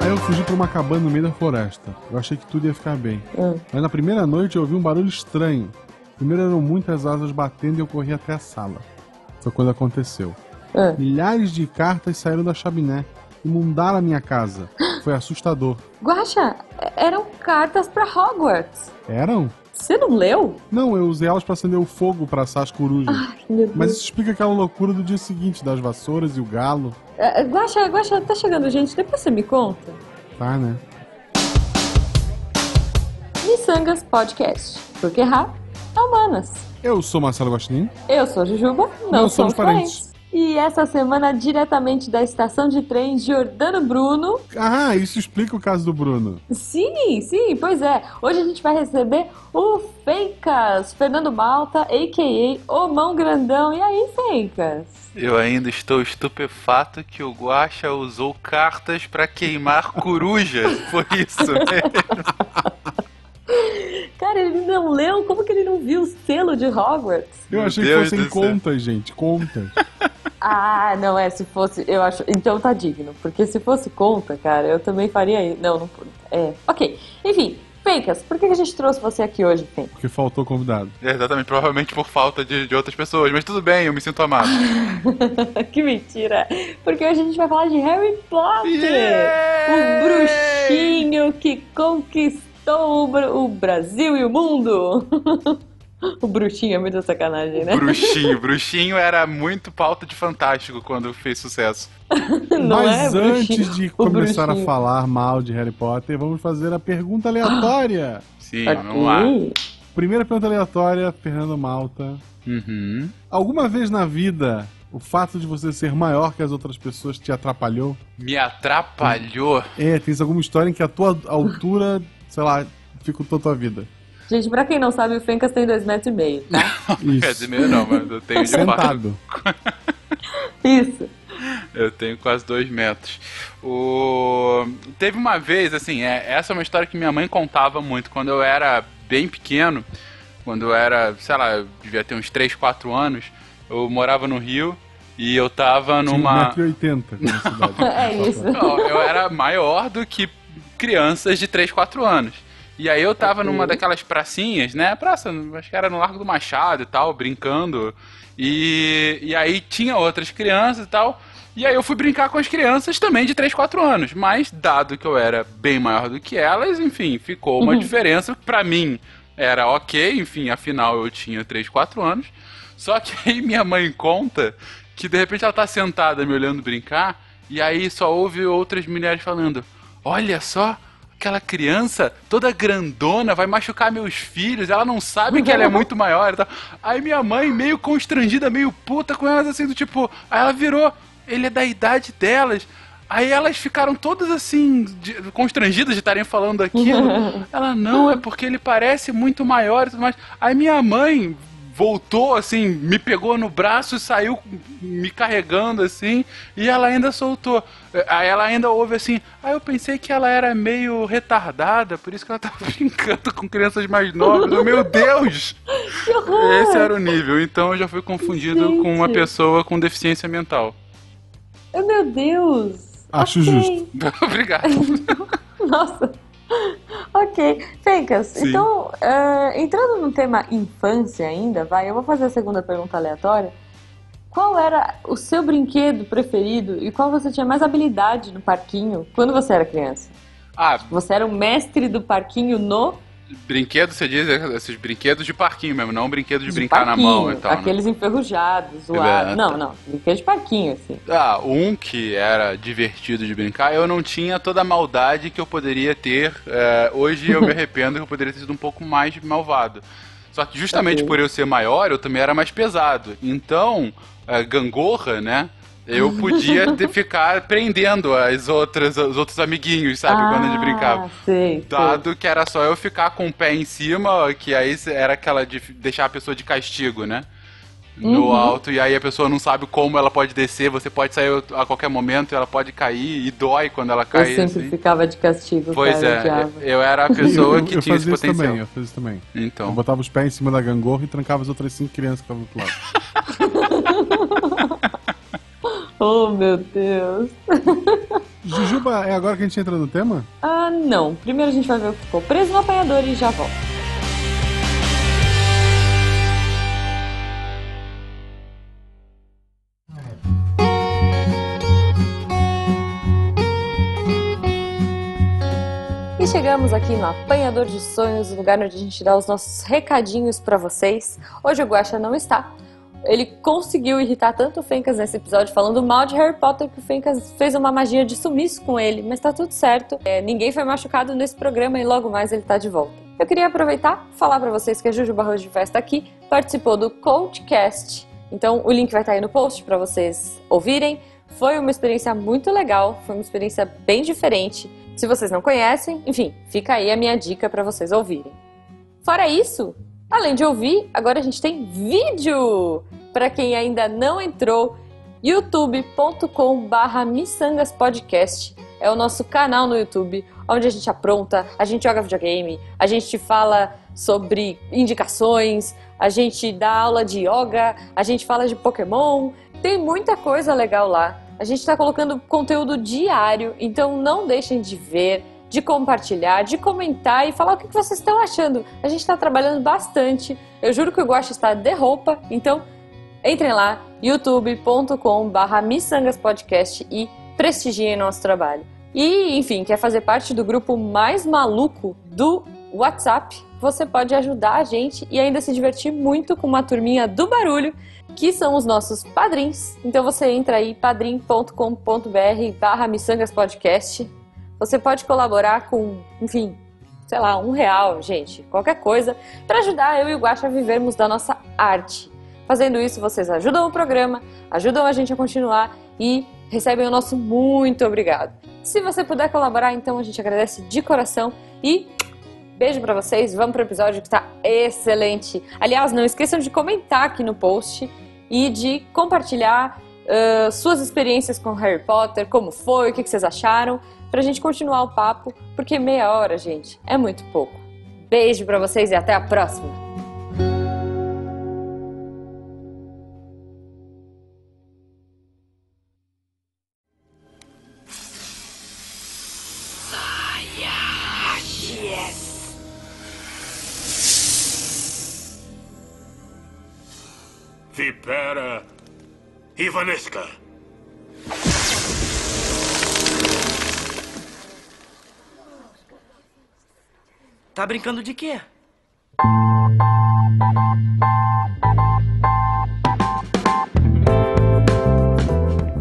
Aí eu fugi pra uma cabana no meio da floresta. Eu achei que tudo ia ficar bem. Mas na primeira noite eu ouvi um barulho estranho. Primeiro eram muitas asas batendo e eu corri até a sala. Foi quando aconteceu. Ah. Milhares de cartas saíram da chaminé. Inundaram a minha casa. Foi assustador. Guaxa, eram cartas pra Hogwarts. Eram? Você não leu? Não, eu usei elas pra acender o fogo pra assar as corujas. Ai, meu Deus. Mas isso explica aquela loucura do dia seguinte, das vassouras e o galo. É, Guaxa, Guaxa, tá chegando gente, depois você me conta. Tá, né? Missangas Podcast. Porque errar é humanas. Eu sou Marcelo Guaxinim. Eu sou Jujuba, não, Não somos somos parentes. parentes. E essa semana, diretamente da estação de trem Giordano Bruno. Ah, isso explica o caso do Bruno. Sim, sim, pois é. Hoje a gente vai receber o Fencas, Fernando Malta, a.k.a. O Mão Grandão. E aí, Fencas? Eu ainda estou estupefato que o Guaxa usou cartas pra queimar coruja. Foi isso, né? Cara, ele não leu? Como que ele não viu o selo de Hogwarts? Eu Meu achei Deus que fossem contas, gente. Contas. Ah, não é, se fosse, eu acho, então tá digno, porque se fosse conta, cara, eu também faria isso. Não, não, é, ok. Enfim, Fencas, por que a gente trouxe você aqui hoje, Fencas? Porque faltou convidado. É, Exatamente, provavelmente por falta de, de outras pessoas, mas tudo bem, eu me sinto amado. que mentira! Porque hoje a gente vai falar de Harry Potter! Yay! O bruxinho que conquistou o, Bra- o Brasil e o mundo! o bruxinho é muita sacanagem, né? Bruxinho, bruxinho era muito pauta de fantástico quando fez sucesso. Não Mas é, antes de O começar bruxinho. a falar mal de Harry Potter, vamos fazer a pergunta aleatória. Sim, Ok. vamos lá. Primeira pergunta aleatória, Fernando Malta. Uhum. Alguma vez na vida o fato de você ser maior que as outras pessoas te atrapalhou? Me atrapalhou. É, tens alguma história em que a tua altura, sei lá, dificultou tua vida? Gente, pra quem não sabe, o Fencas tem dois metros e meio, tá? Quer dizer, meio não, mas eu tenho de fato. Sentado. Isso. Eu tenho quase dois metros. O... Teve uma vez, assim, é, essa é uma história que minha mãe contava muito. Quando eu era bem pequeno, quando eu era, sei lá, eu devia ter uns 3, 4 anos, eu morava no Rio e eu tava numa. 1,80m na cidade. É isso. Não, eu era maior do que crianças de 3, 4 anos. E aí eu tava numa daquelas pracinhas, né? Praça, acho que era no Largo do Machado e tal, brincando. E, e aí tinha outras crianças e tal. E aí eu fui brincar com as crianças também de 3, 4 anos. Mas, dado que eu era bem maior do que elas, enfim, ficou uma diferença. Pra mim era ok, enfim, afinal eu tinha 3, 4 anos. Só que aí minha mãe conta que de repente ela tá sentada me olhando brincar. E aí só ouve outras mulheres falando: Olha só, aquela criança toda grandona vai machucar meus filhos, ela não sabe que ela é muito maior. Aí minha mãe, meio constrangida, meio puta com elas, assim, do tipo, aí ela virou, ele é da idade delas. Aí elas ficaram todas assim, de- constrangidas de estarem falando aquilo. Ela, não, é porque ele parece muito maior e tudo mais. Aí minha mãe voltou assim, me pegou no braço e saiu me carregando assim, e ela ainda soltou. Aí ela ainda ouve assim, aí eu pensei que ela era meio retardada, por isso que ela tava brincando com crianças mais novas. Eu, Meu Deus! Que horror! Esse era o nível, então eu já fui confundido com uma Gente. pessoa com deficiência mental. Oh, Meu Deus! Acho Ok. justo. Obrigado. Nossa. Ok. Fencas, Sim. então, eh, entrando no tema infância ainda, vai, eu vou fazer a segunda pergunta aleatória. Qual era o seu brinquedo preferido e qual você tinha mais habilidade no parquinho quando você era criança? Ah, Você era o mestre do parquinho no brinquedo, você diz esses brinquedos de parquinho mesmo, não brinquedos de, de brincar na mão e tal. né? aqueles enferrujados, zoados. É, Não, não, brinquedo de parquinho, assim. Ah, um que era divertido de brincar, eu não tinha toda a maldade que eu poderia ter. é, hoje eu me arrependo que eu poderia ter sido um pouco mais malvado. Só que justamente Ok. por eu ser maior, eu também era mais pesado. Então, a gangorra, né? Eu podia ter- ficar prendendo as outras, os outros amiguinhos, sabe? quando a gente brincava. Ah, sei, sei. Dado que era só eu ficar com o pé em cima, que aí era aquela de deixar a pessoa de castigo, né? No Uhum. alto, e aí a pessoa não sabe como ela pode descer, você pode sair a qualquer momento, ela pode cair, e dói quando ela Eu cai. sempre assim. ficava de castigo, Pois cara, é, eu era a pessoa eu, que eu tinha esse fazia isso potencial. também, eu fazia isso também. Eu Então, botava os pés em cima da gangorra e trancava as outras cinco crianças que estavam do outro lado. Oh, meu Deus. Jujuba, é agora que a gente entra no tema? Ah, não. Primeiro a gente vai ver o que ficou preso no apanhador e já volta. E chegamos aqui no Apanhador de Sonhos, o lugar onde a gente dá os nossos recadinhos para vocês. Hoje o Guaxa não está, ele conseguiu irritar tanto o Fencas nesse episódio falando mal de Harry Potter que o Fencas fez uma magia de sumiço com ele, mas tá tudo certo. É, ninguém foi machucado nesse programa e logo mais ele tá de volta. Eu queria aproveitar falar para vocês que a Juju Barroso de Festa aqui participou do Coachcast. Então o link vai estar tá aí no post para vocês ouvirem. Foi uma experiência muito legal, foi uma experiência bem diferente. Se vocês não conhecem, enfim, fica aí a minha dica para vocês ouvirem. Fora isso, Além de ouvir, agora a gente tem vídeo! Para quem ainda não entrou, youtube.com/barra Podcast é o nosso canal no YouTube, onde a gente apronta, a gente joga videogame, a gente fala sobre indicações, a gente dá aula de yoga, a gente fala de Pokémon, tem muita coisa legal lá. A gente está colocando conteúdo diário, então não deixem de ver de compartilhar, de comentar e falar o que vocês estão achando. A gente está trabalhando bastante. Eu juro que o Guache está de roupa, então entrem lá, youtube.com/barra Podcast e prestigiem nosso trabalho. E, enfim, quer fazer parte do grupo mais maluco do WhatsApp? Você pode ajudar a gente e ainda se divertir muito com uma turminha do barulho, que são os nossos padrinhos. Então você entra aí, padrim.com.br barra Podcast você pode colaborar com, enfim, sei lá, um real, gente, qualquer coisa, para ajudar eu e o Guaxa a vivermos da nossa arte. Fazendo isso, vocês ajudam o programa, ajudam a gente a continuar e recebem o nosso muito obrigado. Se você puder colaborar, então a gente agradece de coração e beijo para vocês. Vamos para o episódio que está excelente. Aliás, não esqueçam de comentar aqui no post e de compartilhar uh, suas experiências com Harry Potter, como foi, o que, que vocês acharam pra gente continuar o papo, porque meia hora, gente, é muito pouco. Beijo para vocês e até a próxima! Vipera Ivanesca. Tá brincando de quê?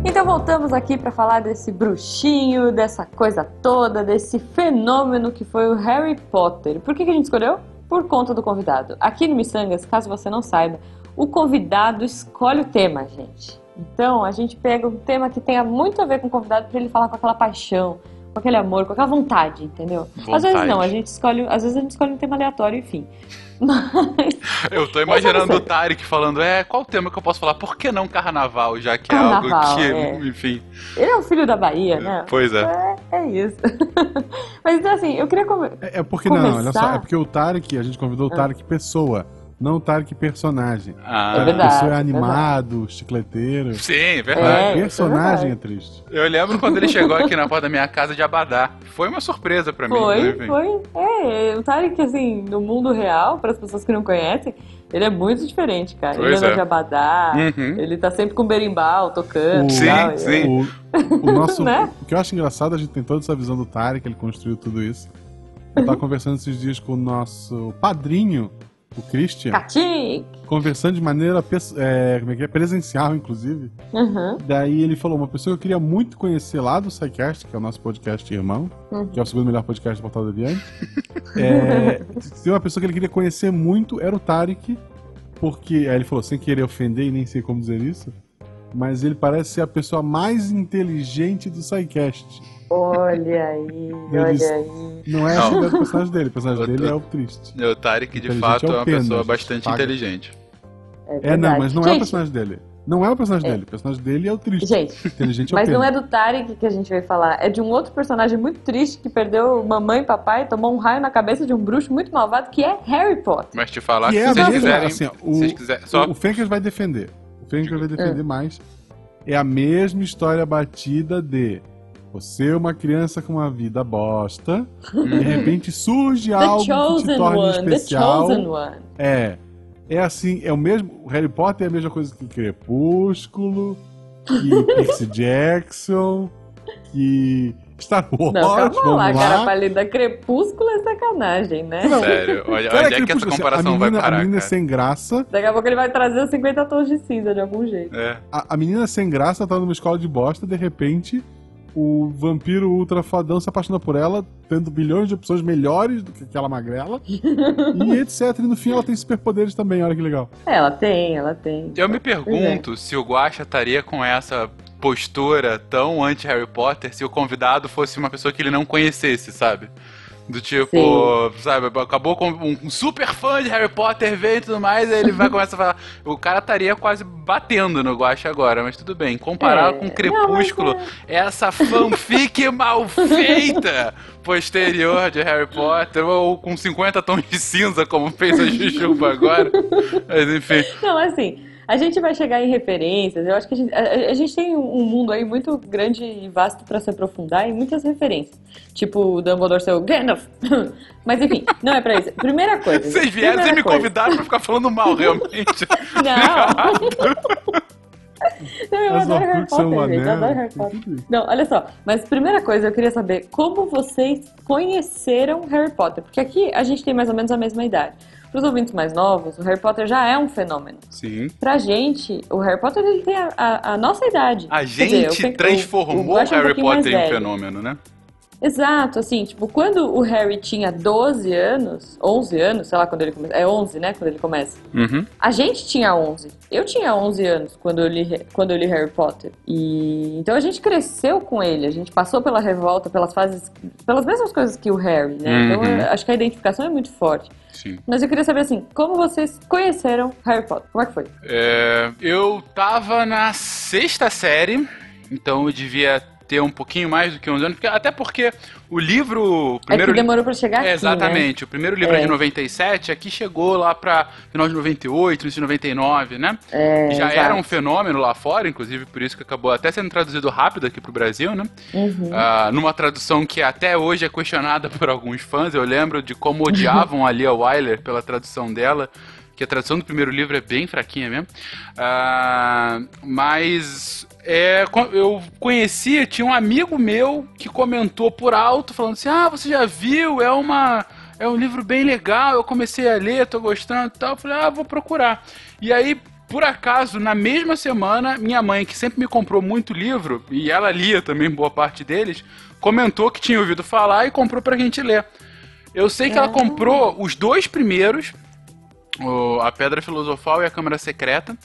Então voltamos aqui para falar desse bruxinho, dessa coisa toda, desse fenômeno que foi o Harry Potter. Por que, que a gente escolheu? Por conta do convidado. Aqui no Missangas, caso você não saiba, o convidado escolhe o tema, gente. Então a gente pega um tema que tenha muito a ver com o convidado para ele falar com aquela paixão, com aquele amor, com aquela vontade, entendeu? Vontade. Às vezes não, a gente escolhe, às vezes a gente escolhe um tema aleatório, enfim. Mas. Eu tô imaginando o Tarek falando, é, qual o tema que eu posso falar? Por que não carnaval, já que carnaval, é algo que, é. enfim. Ele é o filho da Bahia, né? Pois é. É, é isso. Mas então assim, eu queria come... É, é porque começar... não, olha só, é porque o Tarek, a gente convidou o ah. Tarek pessoa não Tarek personagem. Ah. É verdade. Pessoa é animado, é chicleteiro. Sim, verdade. É, personagem é, é, triste. Eu lembro quando ele chegou aqui na porta da minha casa de Abadá. Foi uma surpresa para mim. Foi, foi. É, o Tarek, assim, no mundo real, para as pessoas que não conhecem, ele é muito diferente, cara. Pois ele anda é. de abadá, uhum. ele tá sempre com berimbau tocando. O, sim, tal, sim. O, o nosso, né? o que eu acho engraçado, a gente tem toda essa visão do Tarek, ele construiu tudo isso. Eu tava conversando esses dias com o nosso padrinho o Christian. Katik. Conversando de maneira é, como é que é? presencial, inclusive. Uhum. Daí ele falou: uma pessoa que eu queria muito conhecer lá do SciCast, que é o nosso podcast irmão, uhum. que é o segundo melhor podcast do Portal do Adiante. é, se uma pessoa que ele queria conhecer muito era o Tarek, porque. Aí ele falou, sem querer ofender e nem sei como dizer isso, mas ele parece ser a pessoa mais inteligente do SciCast. Olha aí, olha aí. Não é assim o personagem dele, o personagem o, dele é o triste. O Tarek, de fato, é, é uma pessoa bastante paga. inteligente. É, é, não, mas não Gente, é o personagem dele. Não é o personagem é. dele. O personagem dele é o triste. Gente, inteligente é mas não é do Tarek que a gente vai falar. É de um outro personagem muito triste que perdeu mamãe e papai, tomou um raio na cabeça de um bruxo muito malvado, que é Harry Potter. Mas te falar que, é se vocês quiserem... Assim, o, quiser, só... o vai defender. O Fencas vai defender hum. mais é a mesma história batida de você é uma criança com uma vida bosta, e de repente surge algo que te torna one, especial. É. É assim, é o mesmo. O Harry Potter é a mesma coisa que Crepúsculo, que Percy Jackson, que Star Wars. Não, calma lá, lá, cara, pra ler da Crepúsculo é sacanagem, né? Não, Sério, olha, cara, onde é que essa comparação menina, vai parar, A menina cara? sem graça... Daqui a pouco ele vai trazer os 50 tons de cinza de algum jeito. É. A, a menina sem graça tá numa escola de bosta, de repente o vampiro ultra fodão se apaixona por ela, tendo bilhões de opções melhores do que aquela magrela. e etc. E no fim ela tem superpoderes também, olha que legal. É, ela tem, ela tem. Eu me pergunto é. se o Guacha estaria com essa postura tão anti-Harry Potter se o convidado fosse uma pessoa que ele não conhecesse, sabe? Do tipo, Sim. sabe, acabou com um super fã de Harry Potter vem e tudo mais, aí ele vai começar a falar. O cara estaria quase batendo no Guache agora, mas tudo bem. Comparado é. com Crepúsculo, não, é... essa fanfic mal feita posterior de Harry Potter, ou com 50 tons de cinza, como fez a Jujuba agora. Mas enfim. Não, assim. A gente vai chegar em referências. Eu acho que a gente, a, a gente tem um mundo aí muito grande e vasto para se aprofundar em muitas referências. Tipo o Dumbledore ser o Gandalf. Mas enfim, não é pra isso. Primeira coisa. Vocês vieram e me convidaram pra ficar falando mal, realmente. Não. Não, eu adoro Harry Potter, gente. Eu adoro Harry Potter. Não, olha só. Mas primeira coisa, eu queria saber como vocês conheceram Harry Potter. Porque aqui a gente tem mais ou menos a mesma idade. Para os ouvintes mais novos, o Harry Potter já é um fenômeno. Sim. Pra gente, o Harry Potter ele tem a, a, a nossa idade. A gente dizer, transformou o, o Harry um Potter em um fenômeno, né? Exato, assim, tipo, quando o Harry tinha 12 anos, 11 anos, sei lá quando ele começa, é 11, né, quando ele começa. Uhum. A gente tinha 11. Eu tinha 11 anos quando eu li, quando eu li Harry Potter. E então a gente cresceu com ele, a gente passou pela revolta, pelas fases, pelas mesmas coisas que o Harry, né? Uhum. Então eu, acho que a identificação é muito forte. Sim. Mas eu queria saber assim, como vocês conheceram Harry Potter? Como é que foi? É, eu tava na sexta série, então eu devia ter um pouquinho mais do que 11 anos, até porque o livro... O primeiro é que demorou pra chegar é, aqui, Exatamente, né? o primeiro livro é. é de 97, aqui chegou lá pra final de 98, início de 99, né? É, Já exato. era um fenômeno lá fora, inclusive por isso que acabou até sendo traduzido rápido aqui pro Brasil, né? Uhum. Uh, numa tradução que até hoje é questionada por alguns fãs, eu lembro de como odiavam a Lia Wyler pela tradução dela, que a tradução do primeiro livro é bem fraquinha mesmo. Uh, mas é, eu conhecia, tinha um amigo meu que comentou por alto, falando assim: Ah, você já viu? É uma. É um livro bem legal, eu comecei a ler, tô gostando e tal. Eu falei, ah, vou procurar. E aí, por acaso, na mesma semana, minha mãe, que sempre me comprou muito livro, e ela lia também boa parte deles, comentou que tinha ouvido falar e comprou pra gente ler. Eu sei que ela comprou os dois primeiros, A Pedra Filosofal e A Câmara Secreta,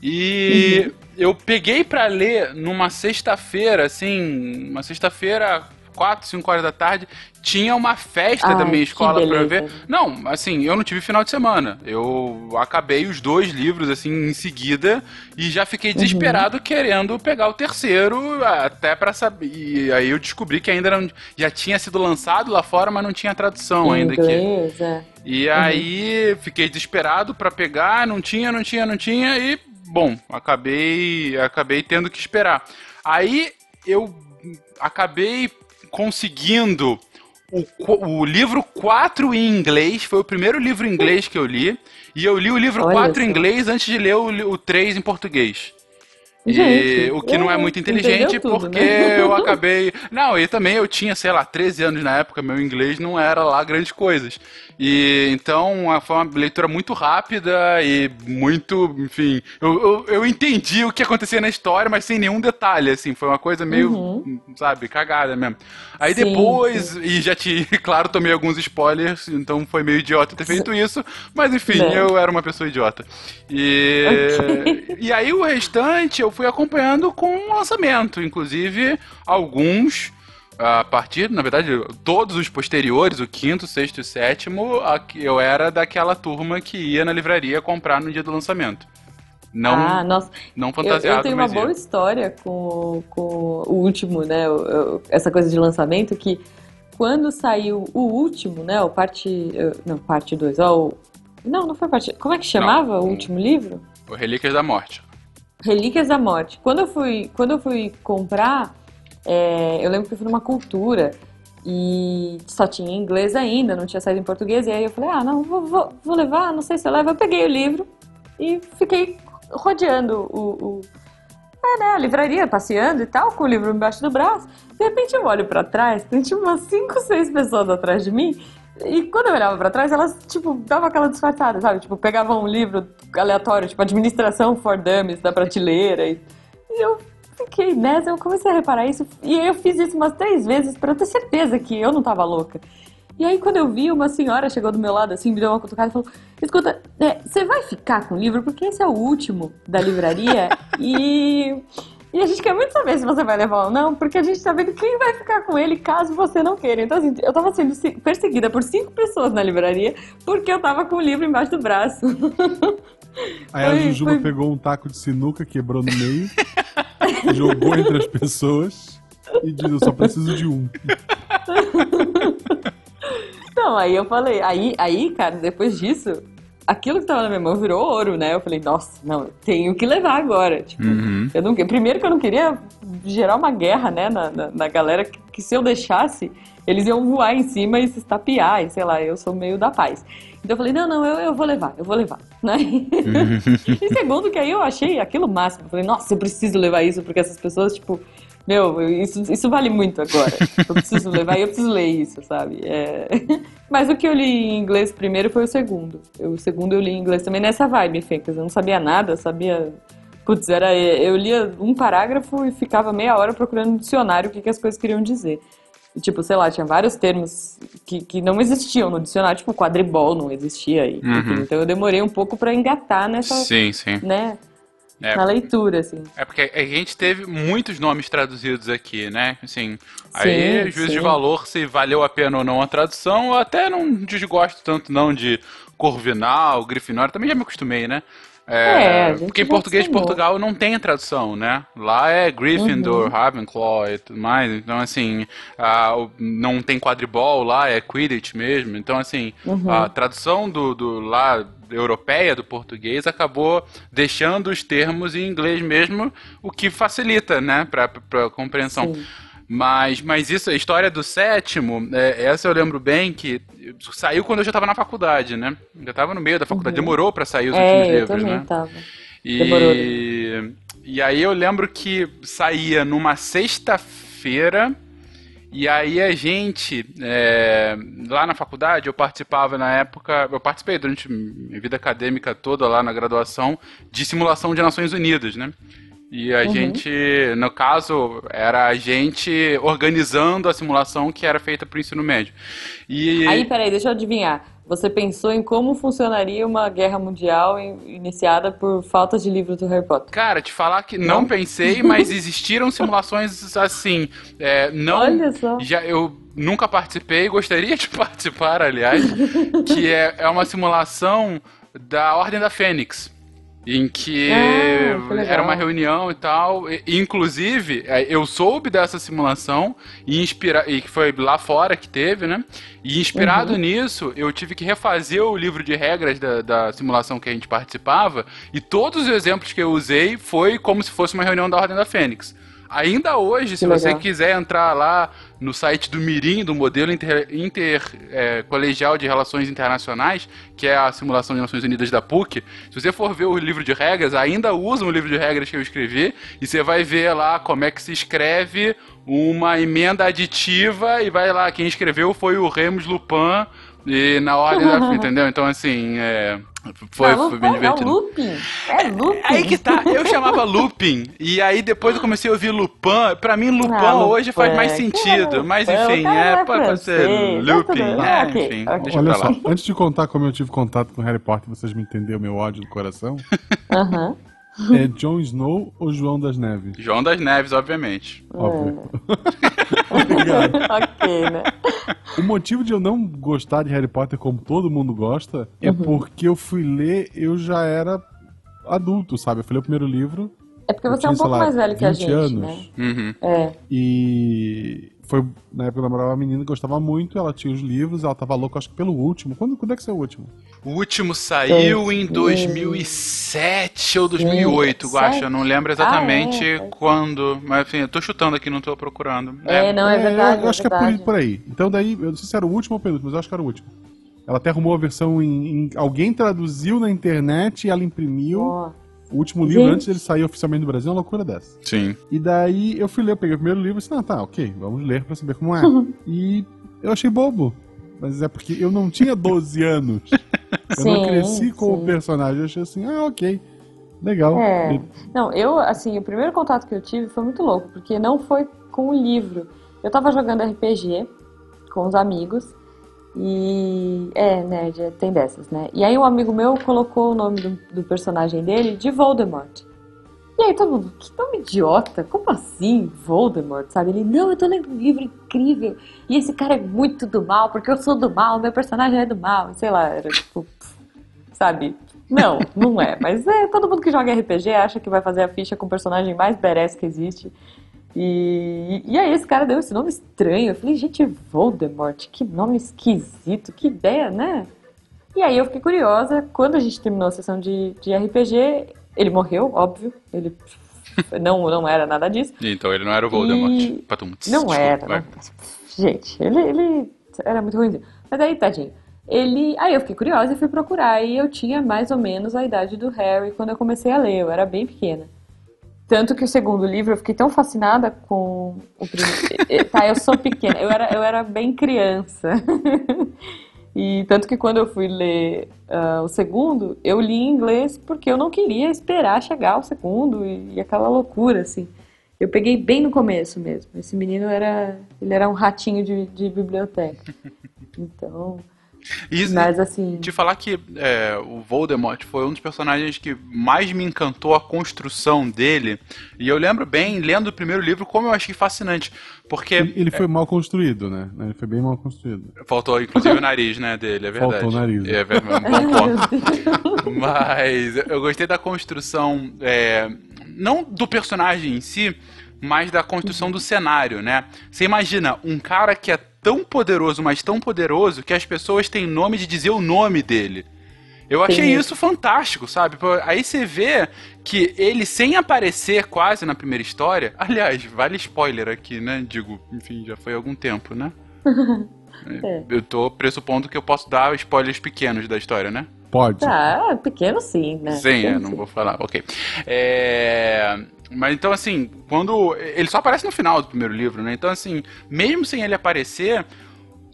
e uhum. Eu peguei para ler numa sexta-feira, assim, uma sexta-feira, 4, 5 horas da tarde, tinha uma festa da minha escola para ver. Não, assim, eu não tive final de semana. Eu acabei os dois livros assim em seguida e já fiquei uhum. desesperado uhum. querendo pegar o terceiro, até para saber. E aí eu descobri que ainda não, já tinha sido lançado lá fora, mas não tinha tradução ainda inglês, aqui. É. E uhum. aí fiquei desesperado para pegar, não tinha, não tinha, não tinha e bom, acabei, acabei tendo que esperar. Aí eu acabei conseguindo o, o livro 4 em inglês, foi o primeiro livro em inglês que eu li, e eu li o livro Olha 4 em inglês antes de ler o, o 3 em português. Gente, e, o que não é muito inteligente tudo, porque né? eu acabei. Não, e também eu tinha, sei lá, 13 anos na época, meu inglês não era lá grandes coisas. E então foi uma leitura muito rápida e muito, enfim, eu, eu, eu, entendi o que acontecia na história, mas sem nenhum detalhe, assim, foi uma coisa meio, uhum. sabe, cagada mesmo. Aí sim, depois, sim. e já te, claro, tomei alguns spoilers, então foi meio idiota ter feito isso, mas enfim, Não. eu era uma pessoa idiota. E, okay. e aí o restante eu fui acompanhando com o lançamento, inclusive alguns a partir, na verdade, todos os posteriores, o quinto, sexto e sétimo, eu era daquela turma que ia na livraria comprar no dia do lançamento. Não, ah, nossa. não fantasiado, eu, eu tenho uma boa história com, com o último, né? essa coisa de lançamento que quando saiu o último, né? O parte. Não, parte 2. Ó, não, não foi parte. Como é que chamava não, o último livro? O Relíquias da Morte. Relíquias da Morte. Quando eu fui, quando eu fui comprar, é, eu lembro que eu fui numa cultura e só tinha inglês ainda, não tinha saído em português. E aí eu falei, ah, não, vou, vou, vou levar, não sei se eu levo. Eu peguei o livro e fiquei rodeando o, o é, né, a livraria, passeando e tal, com o livro embaixo do braço. De repente eu olho para trás, tem tipo umas 5, 6 pessoas atrás de mim. E quando eu olhava para trás, elas, tipo, davam aquela disfarçada, sabe? Tipo, pegavam um livro aleatório, tipo, Administração for Dummies, da prateleira. E, e eu fiquei nessa, eu comecei a reparar isso. E eu fiz isso umas três vezes para ter certeza que eu não tava louca. E aí, quando eu vi, uma senhora chegou do meu lado, assim, me deu uma cutucada e falou: Escuta, é, você vai ficar com o livro? Porque esse é o último da livraria e. E a gente quer muito saber se você vai levar ou não, porque a gente tá vendo quem vai ficar com ele caso você não queira. Então, assim, eu tava sendo perseguida por cinco pessoas na livraria porque eu tava com o livro embaixo do braço. Aí a Jujuba foi... pegou um taco de sinuca, quebrou no meio, jogou entre as pessoas e disse: Eu só preciso de um. Não, aí eu falei, aí, aí, cara, depois disso, aquilo que tava na minha mão virou ouro, né? Eu falei, nossa, não, eu tenho que levar agora. Tipo, uhum. eu não, primeiro que eu não queria gerar uma guerra, né, na, na, na, galera, que, que se eu deixasse, eles iam voar em cima e se estapear, e sei lá, eu sou meio da paz. Então eu falei, não, não, eu, eu vou levar, eu vou levar, né? Uhum. e segundo que aí eu achei aquilo máximo, eu falei, nossa, eu preciso levar isso, porque essas pessoas, tipo, meu, isso, isso vale muito agora. Eu preciso levar e eu preciso ler isso, sabe? É... Mas o que eu li em inglês primeiro foi o segundo. Eu, o segundo eu li em inglês também nessa vibe, Fencas. Eu não sabia nada, sabia. Putz, era. Eu lia um parágrafo e ficava meia hora procurando no dicionário o que, que as coisas queriam dizer. tipo, sei lá, tinha vários termos que, que não existiam no dicionário, tipo quadribol não existia. E, uhum. Então eu demorei um pouco para engatar nessa. Sim, sim. Né? É, na leitura, assim. É porque a gente teve muitos nomes traduzidos aqui, né? Assim, aí, sim, juiz sim. de valor, se valeu a pena ou não a tradução, eu até não desgosto tanto não de Corvinal, Grifinória, também já me acostumei, né? É, é porque em português de Portugal não tem tradução, né? Lá é Gryffindor, uhum. Ravenclaw e tudo mais. Então, assim, não tem quadribol lá, é Quidditch mesmo. Então, assim, uhum. a tradução do, do lá europeia do português acabou deixando os termos em inglês mesmo, o que facilita, né, para a compreensão. Sim. Mas, mas isso, a história do sétimo, é, essa eu lembro bem que saiu quando eu já estava na faculdade, né? Já estava no meio da faculdade, uhum. demorou para sair os é, últimos eu livros, também né? Tava. E, demorou. e aí eu lembro que saía numa sexta-feira. E aí a gente, é, lá na faculdade, eu participava na época, eu participei durante minha vida acadêmica toda lá na graduação de simulação de Nações Unidas, né? E a uhum. gente, no caso, era a gente organizando a simulação que era feita para o ensino médio. E... Aí, peraí, deixa eu adivinhar. Você pensou em como funcionaria uma guerra mundial iniciada por falta de livro do Harry Potter? Cara, te falar que não, não pensei, mas existiram simulações assim. É, não, Olha só. Já, eu nunca participei, gostaria de participar, aliás, que é, é uma simulação da Ordem da Fênix em que ah, era uma reunião e tal. E, inclusive, é, eu soube dessa simulação e, inspira e que foi lá fora que teve, né? E inspirado uhum. nisso, eu tive que refazer o livro de regras da, da, simulação que a gente participava. E todos os exemplos que eu usei foi como se fosse uma reunião da Ordem da Fênix. Ainda hoje, se você quiser entrar lá no site do Mirim, do modelo intercolegial inter, é, de relações internacionais, que é a simulação de Nações Unidas da PUC, se você for ver o livro de regras, ainda usa o livro de regras que eu escrevi, e você vai ver lá como é que se escreve uma emenda aditiva, e vai lá, quem escreveu foi o Remus Lupin, e na ordem da. Entendeu? Então, assim, é. Foi, não, foi bem divertido. É looping. É looping. Aí que tá, eu chamava looping. E aí depois eu comecei a ouvir Lupin. Pra mim, Lupin ah, hoje faz mais sentido. Mas enfim, é, pode ser looping. É, enfim, deixa Olha só, antes de contar como eu tive contato com Harry Potter, vocês me entenderam meu ódio do coração. Aham. É Jon Snow ou João das Neves? João das Neves, obviamente. Óbvio. Obrigado. ok, né? O motivo de eu não gostar de Harry Potter como todo mundo gosta é uhum. porque eu fui ler, eu já era adulto, sabe? Eu fui ler o primeiro livro. É porque você tinha, é um pouco lá, mais velho que a gente, anos, né? Uhum. É. E foi na época eu namorava uma menina que gostava muito, ela tinha os livros, ela tava louca, acho que pelo último. Quando, quando é que saiu o último? O último saiu em 2007 ou 2008, Guacha. Eu não lembro exatamente ah, é. quando. Mas enfim, eu tô chutando aqui, não tô procurando. É, é não, é verdade. eu, eu acho é que é por, por, aí. Então daí, eu não sei se era o último ou o penúltimo, mas eu acho que era o último. Ela até arrumou a versão em. em alguém traduziu na internet e ela imprimiu. Oh. O último livro, Gente. antes dele sair oficialmente do Brasil, é uma loucura dessa. Sim. E daí eu fui ler, eu peguei o primeiro livro e disse, ah, tá, ok, vamos ler pra saber como é. e eu achei bobo. Mas é porque eu não tinha 12 anos. Eu sim, não cresci com sim. o personagem. Eu achei assim, ah, ok. Legal. É. Não, eu, assim, o primeiro contato que eu tive foi muito louco, porque não foi com o livro. Eu tava jogando RPG com os amigos. E. É, né, tem dessas, né? E aí um amigo meu colocou o nome do, do personagem dele de Voldemort. E aí todo mundo, que nome idiota, como assim Voldemort, sabe? Ele, não, eu tô lendo um livro incrível e esse cara é muito do mal, porque eu sou do mal, meu personagem é do mal, sei lá, era tipo, sabe? Não, não é, mas é, todo mundo que joga RPG acha que vai fazer a ficha com o personagem mais badass que existe. E, e aí esse cara deu esse nome estranho, eu falei, gente, Voldemort, que nome esquisito, que ideia, né? E aí eu fiquei curiosa, quando a gente terminou a sessão de, de RPG, ele morreu, óbvio. Ele não, não era nada disso. Então ele não era o Voldemort. E... Não era. Não... Gente, ele, ele era muito ruim. Mas aí, tadinho. Ele. Aí eu fiquei curiosa e fui procurar. E eu tinha mais ou menos a idade do Harry quando eu comecei a ler. Eu era bem pequena. Tanto que o segundo livro eu fiquei tão fascinada com o primeiro. tá, eu sou pequena. Eu era, eu era bem criança. E tanto que quando eu fui ler uh, o segundo, eu li em inglês porque eu não queria esperar chegar o segundo e, e, aquela loucura, assim. Eu peguei bem no começo mesmo. Esse menino era, ele era um ratinho de, de biblioteca. Então, isso, Mas assim. Te falar que é, o Voldemort foi um dos personagens que mais me encantou a construção dele. E eu lembro bem, lendo o primeiro livro, como eu achei fascinante. Porque. Ele, ele foi é, mal construído, né? Ele foi bem mal construído. Faltou, inclusive, o nariz, né, dele, é verdade. Faltou o nariz. É, é verdade, um bom ponto. Mas eu gostei da construção. É, não do personagem em si, mas da construção do cenário, né? Você imagina um cara que é tão poderoso, mas tão poderoso, que as pessoas têm nome de dizer o nome dele. Eu achei Sim. isso fantástico, sabe? Aí você vê que ele, sem aparecer quase na primeira história. Aliás, vale spoiler aqui, né? Digo, enfim, já foi há algum tempo, né? é. Eu tô pressupondo que eu posso dar spoilers pequenos da história, né? Pode. Ah, pequeno sim, né? Sim, pequeno, é, não sim. vou falar. Ok. É. Mas então, assim, quando. Ele só aparece no final do primeiro livro, né? Então, assim, mesmo sem ele aparecer,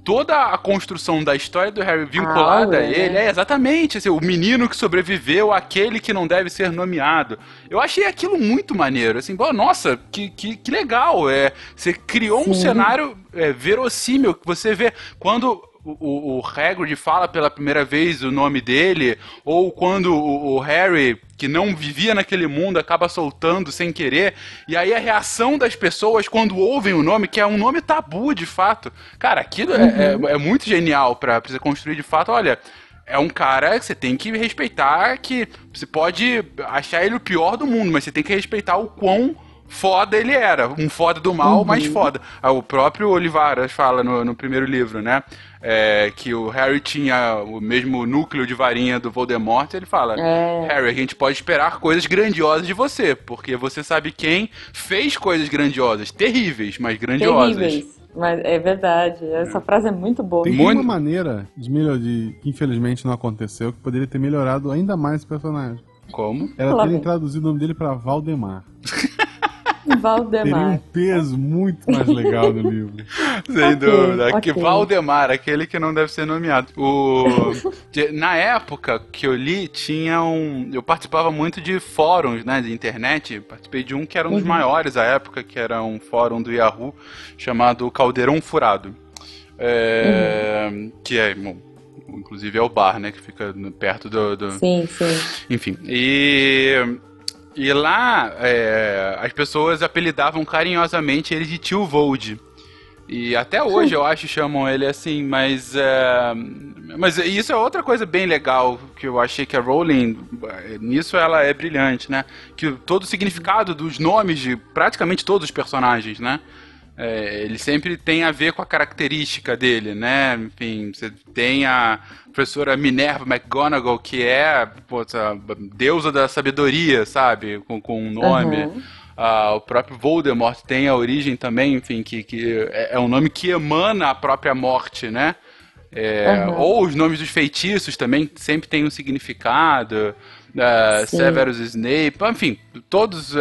toda a construção da história do Harry vinculada ah, a ele é exatamente assim, o menino que sobreviveu, aquele que não deve ser nomeado. Eu achei aquilo muito maneiro, assim, pô, nossa, que, que, que legal, é, você criou Sim. um cenário é, verossímil, que você vê quando o, o Hagrid fala pela primeira vez o nome dele, ou quando o, o, Harry, que não vivia naquele mundo, acaba soltando sem querer, e aí a reação das pessoas quando ouvem o nome, que é um nome tabu de fato. Cara, aquilo é, uhum. é, é, muito genial pra, pra você construir de fato. Olha, é um cara que você tem que respeitar, que você pode achar ele o pior do mundo, mas você tem que respeitar o quão foda ele era. Um foda do mal, uhum. mas foda. Ah, o próprio Olivaras fala no, no primeiro livro, né? É, que o Harry tinha o mesmo núcleo de varinha do Voldemort, ele fala: é. Harry, a gente pode esperar coisas grandiosas de você, porque você sabe quem fez coisas grandiosas, terríveis, mas grandiosas. Terríveis. Mas é verdade, essa frase é muito boa. Tem muito... uma maneira de melhorar, de, que infelizmente não aconteceu, que poderia ter melhorado ainda mais o personagem. Como? Era terem traduzido o nome dele para Valdemar. Valdemar. Teria um peso muito mais legal no livro. Sem okay, dúvida. Okay. Que Valdemar, aquele que não deve ser nomeado. O... Na época que eu li, tinha um. Eu participava muito de fóruns né, de internet. Participei de um que era um dos uhum. maiores à época, que era um fórum do Yahoo chamado Caldeirão Furado. É... Uhum. Que é. Bom, inclusive é o bar, né? Que fica perto do. do... Sim, sim. Enfim. E e lá, é, as pessoas apelidavam carinhosamente ele de tio Vold. E até hoje eu acho chamam ele assim, mas é, mas isso é outra coisa bem legal que eu achei que a Rowling nisso ela é brilhante, né? Que todo o significado dos nomes de praticamente todos os personagens, né? É, ele sempre tem a ver com a característica dele, né? Enfim, você tem a professora Minerva McGonagall, que é pô, deusa da sabedoria, sabe? Com, com um nome. Uhum. Uh, o próprio Voldemort tem a origem também, enfim, que, que é, é um nome que emana a própria morte, né? É, uhum. Ou os nomes dos feitiços também sempre têm um significado. Uh, Severus Snape, enfim, todos. Uh,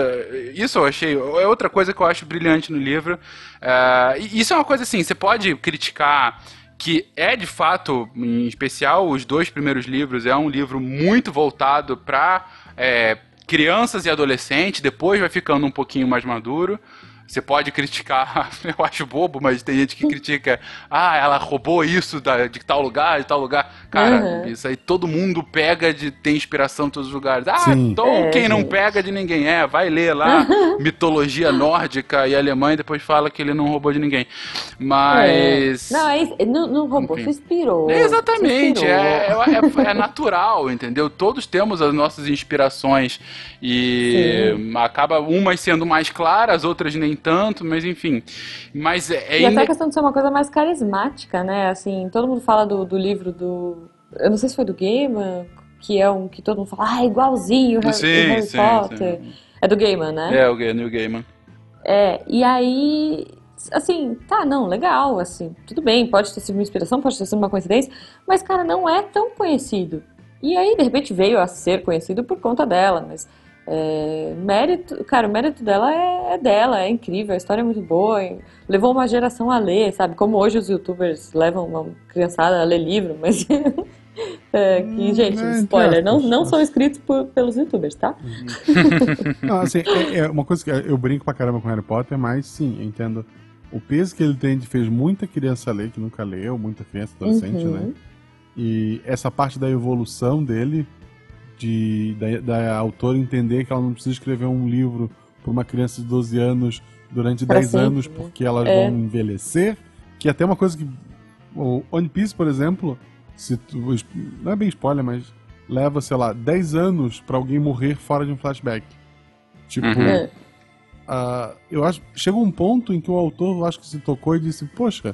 isso eu achei. É outra coisa que eu acho brilhante no livro. Uh, isso é uma coisa assim, você pode criticar que é de fato, em especial, os dois primeiros livros, é um livro muito voltado para é, crianças e adolescentes, depois vai ficando um pouquinho mais maduro. Você pode criticar, eu acho bobo, mas tem gente que critica, ah, ela roubou isso da, de tal lugar, de tal lugar. Cara, uhum. isso aí todo mundo pega de ter inspiração em todos os lugares. Ah, Sim. Tolkien é, não pega de ninguém. É, vai ler lá mitologia nórdica e alemã e depois fala que ele não roubou de ninguém. Mas. É. Não, é, não, não roubou, Enfim. se inspirou. Exatamente, se inspirou. É, é, é, natural, entendeu? Todos temos as nossas inspirações e Sim. acaba umas sendo mais claras, outras nem tanto, mas enfim. Mas é, e até a questão de ser uma coisa mais carismática, né? Assim, todo mundo fala do, do livro do. Eu não sei se foi do Gaiman, que é um que todo mundo fala, ah, igualzinho o Harry, sim, Harry sim, Potter. Sim. É do Gaiman, né? É, o Neil Gaiman. É, e aí assim, tá, não, legal, assim, tudo bem, pode ter sido uma inspiração, pode ter sido uma coincidência, mas, cara, não é tão conhecido. E aí, de repente, veio a ser conhecido por conta dela, mas é, mérito, cara, o mérito dela é, é, dela, é incrível, a história é muito boa, levou uma geração a ler, sabe? Como hoje os youtubers levam uma criançada a ler livro, mas. é, que, hum, gente, é, spoiler, não, não são escritos por, pelos youtubers, tá? não, assim, é, é, uma coisa que eu brinco pra caramba com Harry Potter, mas sim, eu entendo o peso que ele tem de fez muita criança ler que nunca leu, muita criança, adolescente, uhum. né? E essa parte da evolução dele de, da, da autora entender que ela não precisa escrever um livro para uma criança de 12 anos durante pra 10 sempre, anos né? porque elas é. vão envelhecer. Que é até uma coisa que. O One Piece, por exemplo, se tu, não é bem spoiler, mas leva, sei lá, 10 anos para alguém morrer fora de um flashback. Tipo. Uhum. Uh, eu acho. Chega um ponto em que o autor, eu acho que se tocou e disse: Poxa,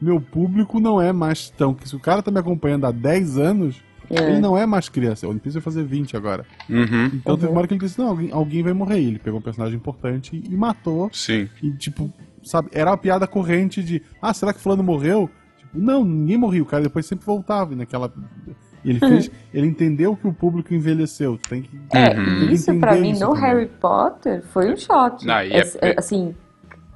meu público não é mais tão. Que se o cara tá me acompanhando há 10 anos, é. Ele não é mais criança, o One Piece vai fazer 20 agora. Uhum. Então uhum. teve uma hora que ele disse: não, alguém, alguém vai morrer. Ele pegou um personagem importante e matou. Sim. E, tipo, sabe, era uma piada corrente de: ah, será que Fulano morreu? Tipo, não, ninguém morreu. O cara depois sempre voltava naquela. Ele fez. ele entendeu que o público envelheceu. Tem que. É, uhum. isso pra mim isso no também. Harry Potter foi um choque. Não, é, é, assim,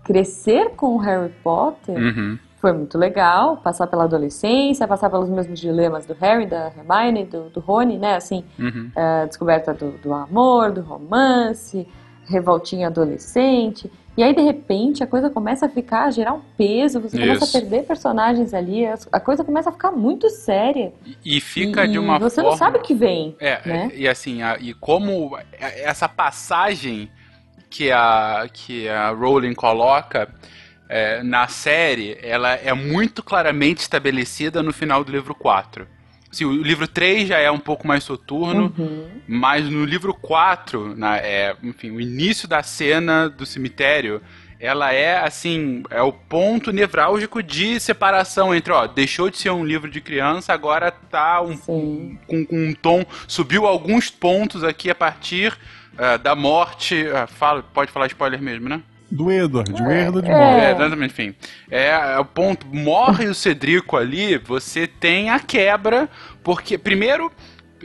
crescer com o Harry Potter. Uhum foi muito legal, passar pela adolescência, passar pelos mesmos dilemas do Harry, da Hermione, do, do Rony, né, assim, uhum. uh, descoberta do, do, amor, do romance, revoltinha adolescente, e aí de repente a coisa começa a ficar, a gerar um peso, você Isso. começa a perder personagens ali, a coisa começa a ficar muito séria. E, e fica e, de uma você forma... não sabe o que vem, é, né? E assim, a, e como essa passagem que a, que a Rowling coloca é, na série, ela é muito claramente estabelecida no final do livro 4. Assim, o livro 3 já é um pouco mais soturno, uhum. mas no livro 4, na, é, enfim, o início da cena do cemitério, ela é assim, é o ponto nevrálgico de separação entre, ó, deixou de ser um livro de criança, agora tá um, com, com, um tom, subiu alguns pontos aqui a partir uh, da morte, uh, fala, pode falar spoiler mesmo, né? Do Edward, o Edward é. morre. É, exatamente, enfim. É, é, o ponto, morre o Cedrico ali, você tem a quebra, porque primeiro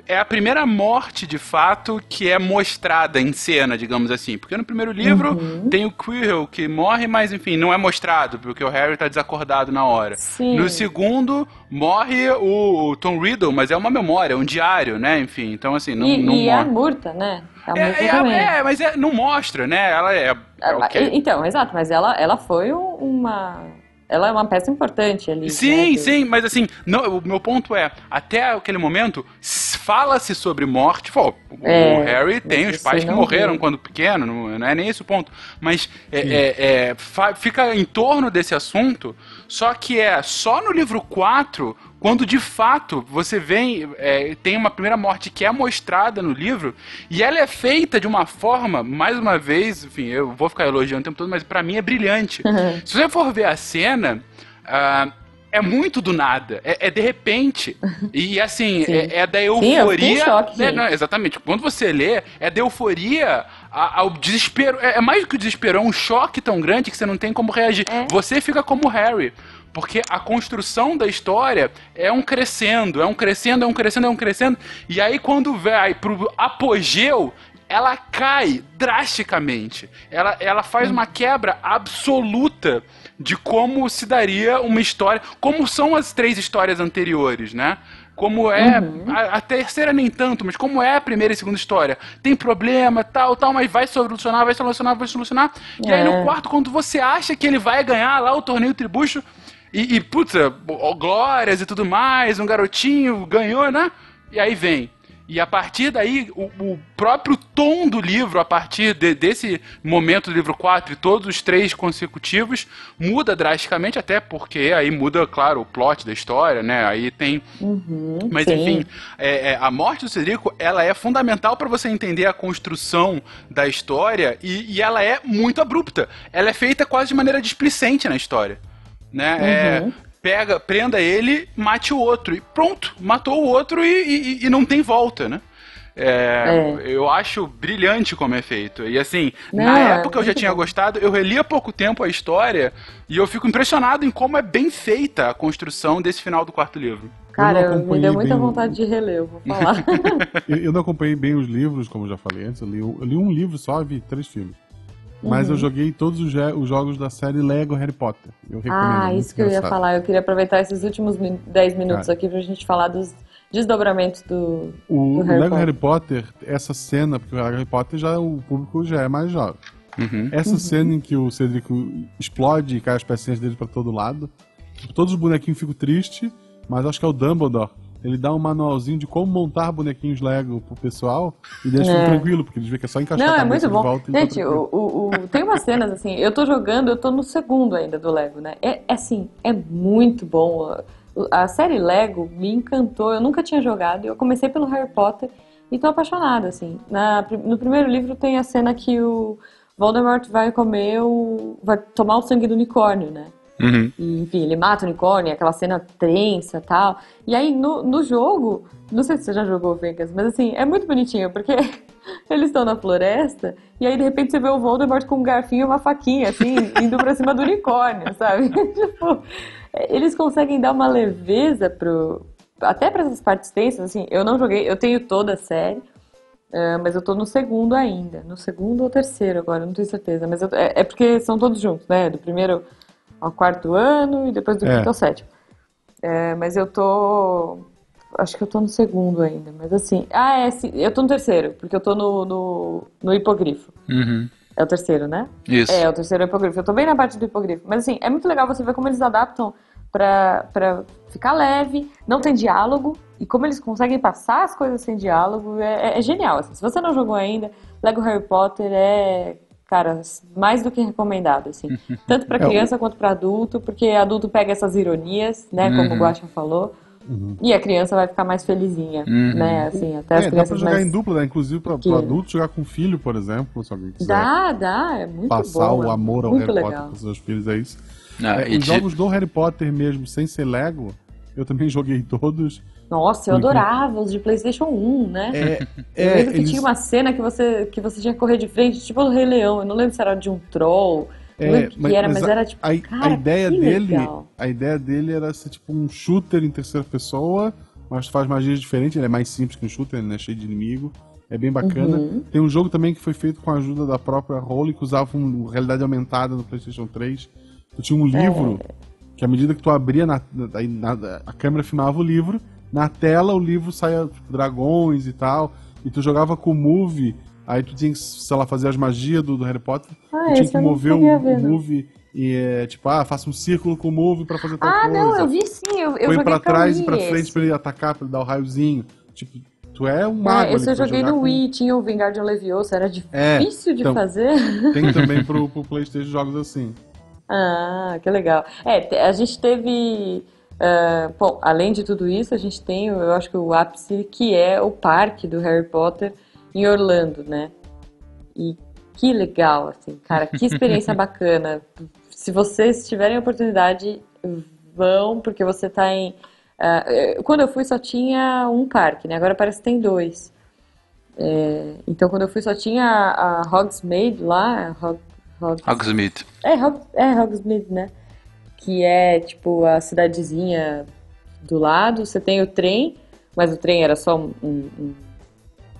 é a primeira morte, de fato, que é mostrada em cena, digamos assim. Porque no primeiro livro uhum. tem o Quirrell que morre, mas enfim, não é mostrado, porque o Harry tá desacordado na hora. Sim. No segundo, morre o, o, Tom Riddle, mas é uma memória, é um diário, né? Enfim, então assim, não, e, não e é a Murta, né? É, é, é, mas é, não mostra, né? Ela é. é okay. Então, exato, mas ela, ela foi uma. Ela é uma peça importante ali. Sim, né? sim, mas assim, não, o meu ponto é, até aquele momento, fala-se sobre morte. Pô, é, o Harry tem os pais que morreram viu. quando pequeno, não, não, é nem esse o ponto. Mas é, é, é fica em torno desse assunto, só que é só no livro 4 quando de fato você vem, é, tem uma primeira morte que é mostrada no livro, e ela é feita de uma forma, mais uma vez, enfim, eu vou ficar elogiando o tempo todo, mas para mim é brilhante. Uhum. Se você for ver a cena. Uh, é muito do nada. É, é de repente. E assim, é, é, da euforia. Sim, choque, né? Não, exatamente. Quando você lê, é da euforia ao desespero. É, é, mais do que o desespero, é um choque tão grande que você não tem como reagir. É. Você fica como Harry. Porque a construção da história é um crescendo, é um crescendo, é um crescendo, é um crescendo. E aí, quando vai pro apogeu, ela cai drasticamente. Ela, ela faz uma quebra absoluta de como se daria uma história, como são as três histórias anteriores, né? Como é. Uhum. A, a, terceira nem tanto, mas como é a primeira e segunda história. Tem problema, tal, tal, mas vai solucionar, vai solucionar, vai solucionar. É. E aí no é. quarto, quando você acha que ele vai ganhar lá o torneio tribucho, e, e putz, glórias e tudo mais, um garotinho ganhou, né? E aí vem. E a partir daí, o, o próprio tom do livro, a partir de, desse momento do livro 4 e todos os três consecutivos, muda drasticamente, até porque aí muda, claro, o plot da história, né? Aí tem. Uhum, Mas sim. enfim, é, é, a morte do Cedrico ela é fundamental para você entender a construção da história e, e ela é muito abrupta. Ela é feita quase de maneira displicente na história né? É, uhum. É, pega, prenda ele, mate o outro. E pronto, matou o outro e, e, e não tem volta, né? É, é. Eu acho brilhante como é feito. E assim, não, na época eu já tinha bom. gostado, eu reli há pouco tempo a história e eu fico impressionado em como é bem feita a construção desse final do quarto livro. Cara, eu me deu muita vontade de reler, eu vou falar. eu, não acompanhei bem os livros, como eu já falei antes. Eu li, eu li um livro só e vi três filmes. Mas uhum. eu joguei todos os, os, jogos da série Lego Harry Potter. Eu recomendo. Ah, isso que eu ia falar. Eu queria aproveitar esses últimos 10 minutos Cara. aqui pra gente falar dos desdobramentos do, o, do Harry Lego Potter. Harry Potter, essa cena, porque o Harry Potter já o público já é mais jovem. Uhum. Essa uhum. cena em que o Cedrico explode e cai as pecinhas dele para todo lado, todos os bonequinhos ficam tristes, mas acho que é o Dumbledore ele dá um manualzinho de como montar bonequinhos Lego pro pessoal e deixa é. tranquilo, porque eles veem que é só encaixar Não, a é muito bom. Volta Gente, o, o, o, tem umas cenas assim, eu tô jogando, eu tô no segundo ainda do Lego, né? É, é assim, é muito bom. A série Lego me encantou, eu nunca tinha jogado, eu comecei pelo Harry Potter e tô apaixonada, assim. Na, no primeiro livro tem a cena que o Voldemort vai comer o... vai tomar o sangue do unicórnio, né? Uhum. E, enfim, ele mata o unicórnio, aquela cena tensa e tal. E aí, no, no jogo, não sei se você já jogou Vegas, mas assim, é muito bonitinho, porque eles estão na floresta, e aí de repente você vê o Voldemort com um garfinho e uma faquinha, assim, indo pra cima do unicórnio, sabe? tipo, eles conseguem dar uma leveza pro. Até para essas partes tensas, assim, eu não joguei, eu tenho toda a série, uh, mas eu tô no segundo ainda. No segundo ou terceiro agora, não tenho certeza. Mas eu, é, é, porque são todos juntos, né? Do primeiro ao quarto ano e depois do é. quinto ao sétimo. É, mas eu tô. Acho que eu tô no segundo ainda, mas assim. Ah, é, sim, eu tô no terceiro, porque eu tô no, no, no hipogrifo. Uhum. É o terceiro, né? Isso. É, é o terceiro é o hipogrifo. Eu tô bem na parte do hipogrifo. Mas assim, é muito legal você ver como eles adaptam pra, pra ficar leve, não tem diálogo, e como eles conseguem passar as coisas sem diálogo, é, é, é genial. Assim. Se você não jogou ainda, Lego Harry Potter é cara, mais do que recomendado, assim. Tanto para é, criança quanto para adulto, porque adulto pega essas ironias, né, como o uhum. Guaxa falou. Uhum. E a criança vai ficar mais felizinha, uhum. né? Assim, até as é, crianças dá pra jogar mais... em dupla, né? Inclusive pra, pro adulto jogar com filho, por exemplo, se alguém quiser. Dá, dá, é muito Passar bom, o amor ao Harry legal. Potter com seus filhos, é isso. Ah, é, os de... jogos do Harry Potter mesmo, sem ser Lego, eu também joguei todos. Nossa, eu adorava os de PlayStation 1, né? É, eu é, lembro que eles... tinha uma cena que você, que você tinha que correr de frente, tipo do Rei Leão. Eu não lembro se era de um troll. É, não lembro mas, que era, mas, mas era tipo. A, cara, a ideia dele. Legal. A ideia dele era ser tipo um shooter em terceira pessoa, mas faz magias diferentes. Ele é mais simples que um shooter, ele é cheio de inimigo. É bem bacana. Uhum. Tem um jogo também que foi feito com a ajuda da própria Role, que usava uma realidade aumentada no PlayStation 3. Tu tinha um livro é. que, à medida que tu abria, na, na, na, a câmera filmava o livro na tela o livro saia tipo, dragões e tal, e tu jogava com o Move, aí tu tinha que, sei lá, fazer as magias do, do Harry Potter, ah, tu tinha que mover o, o Move e é, tipo, ah, faça um círculo com o Move pra fazer tal ah, coisa. Ah, não, eu vi sim, eu, eu Põe pra trás e pra frente esse. pra ele atacar, pra ele dar o raiozinho. Tipo, Tu é um mago. É, esse eu joguei no com- Wii, tinha o Vingardium Leviosa, era É, difícil de então. fazer. Tem também pro, pro Playstation jogos assim. Ah, que legal. É, a gente teve. Ah, bom, além de tudo isso, a gente tem, eu acho que o ápice, que é o parque do Harry Potter em Orlando, né? E que legal, assim, cara, que experiência bacana. Se vocês tiverem oportunidade, vão, porque você tá em. eh, quando eu fui só tinha um parque, né? Agora parece que tem dois. É, então quando eu fui só tinha a, a Hogsmeade lá, Hog, Hog- Hogsmeade. é, Hog, é Hogsmeade, né? Que é tipo a cidadezinha do lado. Você tem o trem, mas o trem era só um, um,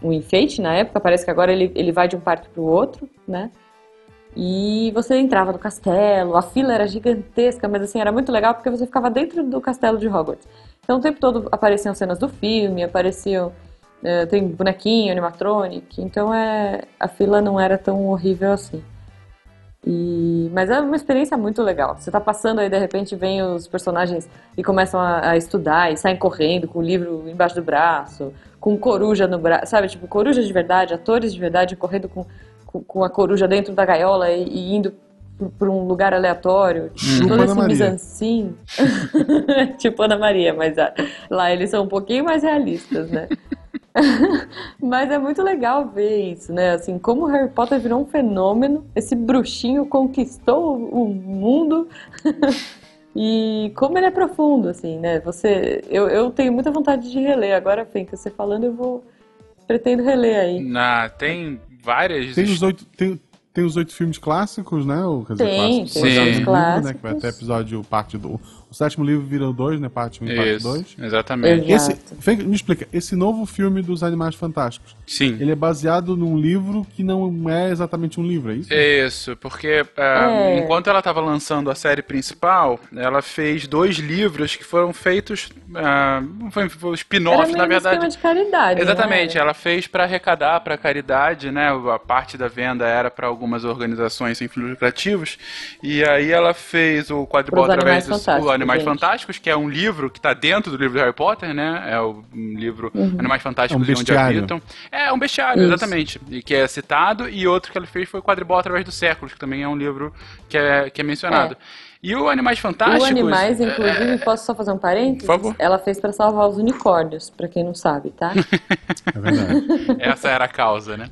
um- enfeite na época. Parece que agora ele, ele vai de um parque para o outro, né? E você entrava no castelo, a fila era gigantesca, mas assim, era muito legal porque você ficava dentro do castelo de Hogwarts. Então o tempo todo apareciam cenas do filme, apareciam. eh, tem bonequinho, animatronic, então é, a fila não era tão horrível assim. E, mas é uma experiência muito legal. Você tá passando aí, de repente, vem os personagens e começam a, a estudar e saem correndo com o livro embaixo do braço, com coruja no braço, sabe? Tipo, coruja de verdade, atores de verdade correndo com, com, com a coruja dentro da gaiola e, e indo para um lugar aleatório. Tipo Todo esse mise-en-scene. tipo Ana Maria, mas ah, lá eles são um pouquinho mais realistas, né? Mas é muito legal ver isso, né? Assim, como o Harry Potter virou um fenômeno, esse bruxinho conquistou o mundo e como ele é profundo, assim, né? Você, eu, eu tenho muita vontade de reler. Agora, Fenka, você falando, eu vou pretendo reler aí. Na, tem várias. Tem os oito, tem, tem os oito filmes clássicos, né? Ou, quer dizer, Tem, clássicos, tem o os filmes livro, Né, clássicos. que vai até episódio parte do. O sétimo livro vira dois, né? Parte 1 um e parte Isso, 2. exatamente. Exato. Esse, me explica, esse novo filme dos Animais Fantásticos, Sim. ele é baseado num livro que não é exatamente um livro, é isso? Isso, porque ah, É. enquanto ela estava lançando a série principal, ela fez dois livros que foram feitos. não foi, foi Era spin-off, na um verdade. de caridade, Exatamente, né? ela fez para arrecadar para caridade, né? A parte da venda era para algumas organizações sem fins lucrativos. E aí ela fez o quadribol através Animais dos Fantásticos, Animais gente. Fantásticos, que é um livro que está dentro do livro do Harry Potter, né? É o um livro Uhum. Animais Fantásticos É um e onde habitam. É um bestiário, Isso. exatamente. E que é citado. E outro que ela fez foi o quadribol através dos séculos, que também é um livro que é, que é mencionado. E o Animais Fantásticos. O Animais, é- inclusive, posso só fazer um parênteses? Por favor. Ela fez pra salvar os unicórnios, pra quem não sabe, tá? É verdade. Essa era a causa, né?